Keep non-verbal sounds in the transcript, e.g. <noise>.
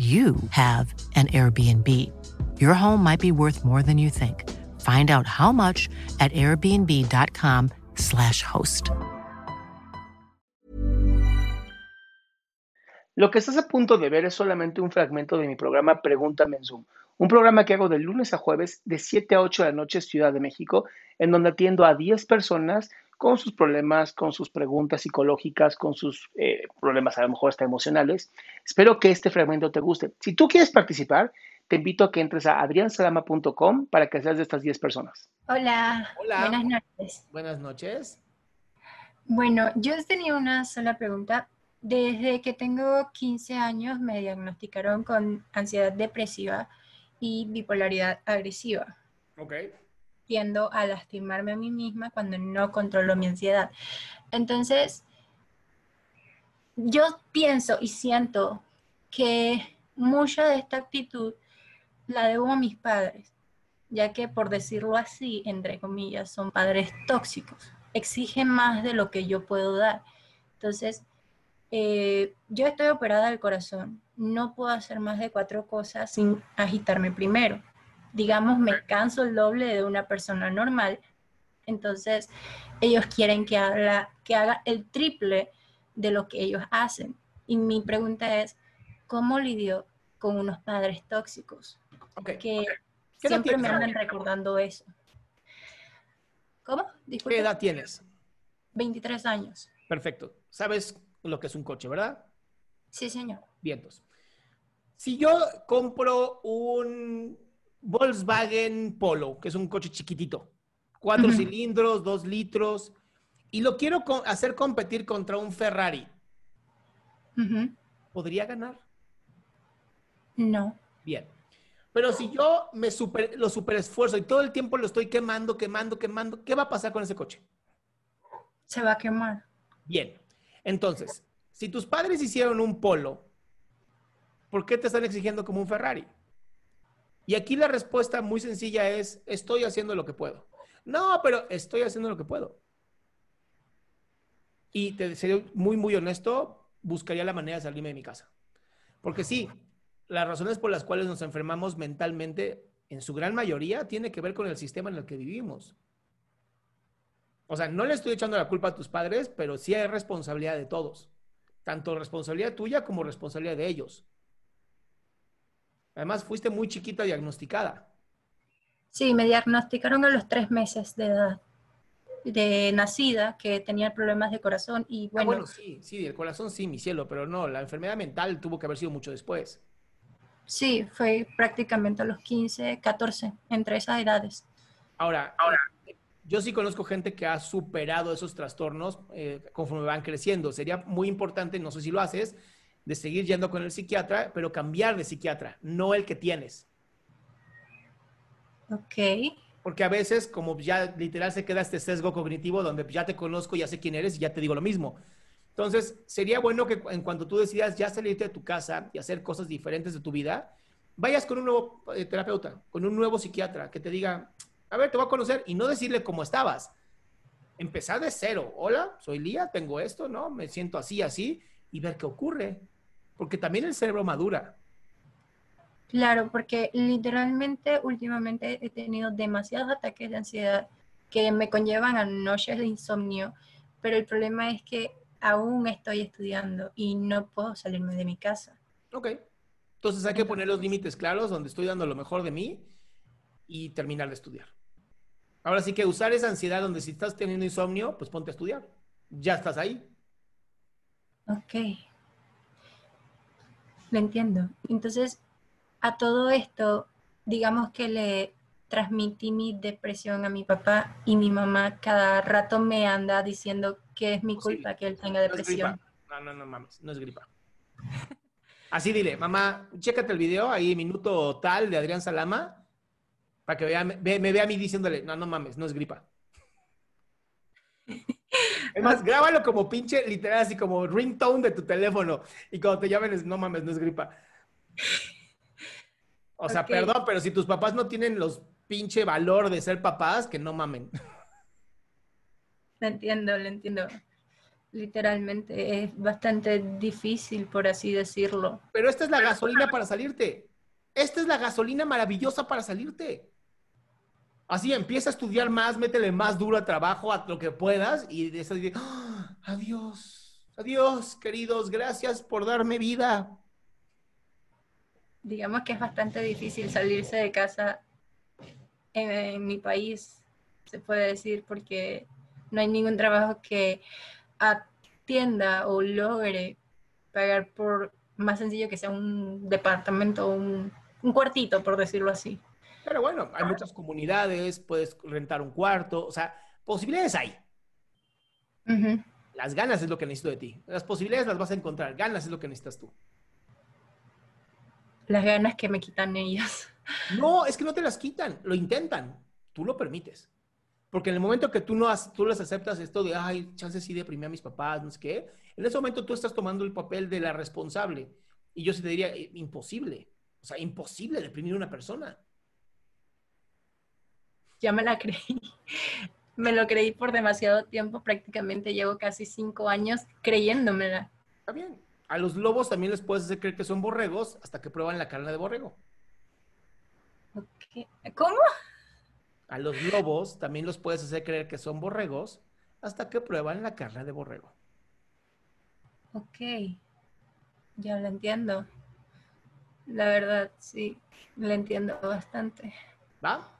you have an Airbnb. Your home might be worth more than you think. Find out how much at airbnb.com/slash host. Lo que estás a punto de ver es solamente un fragmento de mi programa Pregúntame en Zoom, un programa que hago de lunes a jueves de 7 a 8 de la noche Ciudad de México, en donde atiendo a 10 personas con sus problemas, con sus preguntas psicológicas, con sus eh, problemas a lo mejor hasta emocionales. Espero que este fragmento te guste. Si tú quieres participar, te invito a que entres a adriansalama.com para que seas de estas 10 personas. Hola. Hola. Buenas noches. Buenas noches. Bueno, yo tenía una sola pregunta. Desde que tengo 15 años me diagnosticaron con ansiedad depresiva y bipolaridad agresiva. Ok. Tiendo a lastimarme a mí misma cuando no controlo mi ansiedad. Entonces, yo pienso y siento que mucha de esta actitud la debo a mis padres, ya que por decirlo así, entre comillas, son padres tóxicos, exigen más de lo que yo puedo dar. Entonces, eh, yo estoy operada del corazón, no puedo hacer más de cuatro cosas sin agitarme primero. Digamos, me canso el doble de una persona normal, entonces ellos quieren que haga, que haga el triple de lo que ellos hacen. Y mi pregunta es, ¿cómo lidio con unos padres tóxicos? Que ¿Qué edad siempre me andan recordando eso. ¿Cómo? ¿Qué edad tienes? 23 años. Perfecto. Sabes lo que es un coche, ¿verdad? Sí, señor. Vientos. Si yo compro un Volkswagen Polo, que es un coche chiquitito, cuatro cilindros, dos litros, y lo quiero hacer competir contra un Ferrari. ¿podría ganar? No. Bien. Pero si yo me super, lo super esfuerzo y todo el tiempo lo estoy quemando, quemando, quemando, ¿qué va a pasar con ese coche? Se va a quemar. Bien. Entonces, si tus padres hicieron un Polo, ¿por qué te están exigiendo como un Ferrari? Y aquí la respuesta muy sencilla es, estoy haciendo lo que puedo. No, pero estoy haciendo lo que puedo. Y te seré muy, muy honesto, buscaría la manera de salirme de mi casa. Porque sí, las razones por las cuales nos enfermamos mentalmente, en su gran mayoría, tiene que ver con el sistema en el que vivimos. O sea, no le estoy echando la culpa a tus padres, pero sí hay responsabilidad de todos. Tanto responsabilidad tuya como responsabilidad de ellos. Además, fuiste muy chiquita diagnosticada. Sí, me diagnosticaron a los tres meses de edad de nacida que tenía problemas de corazón y Ah, bueno, bueno, sí, sí, el corazón sí, mi cielo, pero no, la enfermedad mental tuvo que haber sido mucho después. sí, fue prácticamente a los 15, 14, entre esas edades. Ahora, yo sí conozco gente que ha superado esos trastornos eh, conforme van creciendo. Sería muy importante, no sé si lo haces, de seguir yendo con el psiquiatra, pero cambiar de psiquiatra, no el que tienes. Ok, Porque a veces, como ya literal se queda este sesgo cognitivo donde ya te conozco, ya sé quién eres y ya te digo lo mismo. Entonces, sería bueno que en cuanto tú decidas ya salirte de tu casa y hacer cosas diferentes de tu vida, vayas con un nuevo eh, terapeuta, con un nuevo psiquiatra que te diga, a ver, te voy a conocer y no decirle cómo estabas. Empezar de cero. Hola, soy Lía, tengo esto, ¿no? Me siento así, así y ver qué ocurre. Porque también el cerebro madura. Claro, porque literalmente últimamente he tenido demasiados ataques de ansiedad que me conllevan a noches de insomnio, pero el problema es que aún estoy estudiando y no puedo salirme de mi casa. Ok. Entonces hay que poner los límites claros donde estoy dando lo mejor de mí y terminar de estudiar. Ahora sí que usar esa ansiedad donde si estás teniendo insomnio, pues ponte a estudiar. Ya estás ahí. Ok. Lo entiendo. Entonces, a todo esto, digamos que le transmití mi depresión a mi papá y mi mamá cada rato me anda diciendo que es mi culpa que él tenga depresión. No, no, no mames, no es gripa. <laughs> Así dile, mamá, chécate el video ahí, minuto tal de Adrián Salama, para que vea, me, me vea a mí diciéndole, no, no mames, no es gripa. <laughs> Es más, grábalo como pinche, literal, así como ringtone de tu teléfono. Y cuando te llamen, no mames, no es gripa. O sea, perdón, pero si tus papás no tienen los pinche valor de ser papás, que no mamen. Lo entiendo, lo entiendo. Literalmente es bastante difícil, por así decirlo. Pero esta es la gasolina para salirte. Esta es la gasolina maravillosa para salirte. Así empieza a estudiar más, métele más duro al trabajo, a lo que puedas, y de eso ¡Ah! adiós, adiós, queridos, gracias por darme vida. Digamos que es bastante difícil salirse de casa en, mi país, se puede decir, porque no hay ningún trabajo que atienda o logre pagar por más sencillo que sea un departamento, un, un cuartito, por decirlo así. Pero bueno, hay muchas comunidades, puedes rentar un cuarto, o sea, posibilidades hay. Las ganas es lo que necesito de ti. Las posibilidades las vas a encontrar, ganas es lo que necesitas tú. Las ganas que me quitan ellos. No, es que no te las quitan, lo intentan, tú lo permites. Porque en el momento que tú no has, tú les aceptas esto de, ay, chances sí deprimí a mis papás, no sé qué, en ese momento tú estás tomando el papel de la responsable. Y yo sí te diría, eh, imposible. O sea, imposible deprimir a una persona ya me la creí. <laughs> Me lo creí por demasiado tiempo, prácticamente llevo casi cinco años creyéndomela. Está bien. A los lobos también les puedes hacer creer que son borregos hasta que prueban la carne de borrego. ¿Cómo? A los lobos también los puedes hacer creer que son borregos hasta que prueban la carne de borrego. Ok, ya lo entiendo. La verdad, sí, lo entiendo bastante. ¿Va?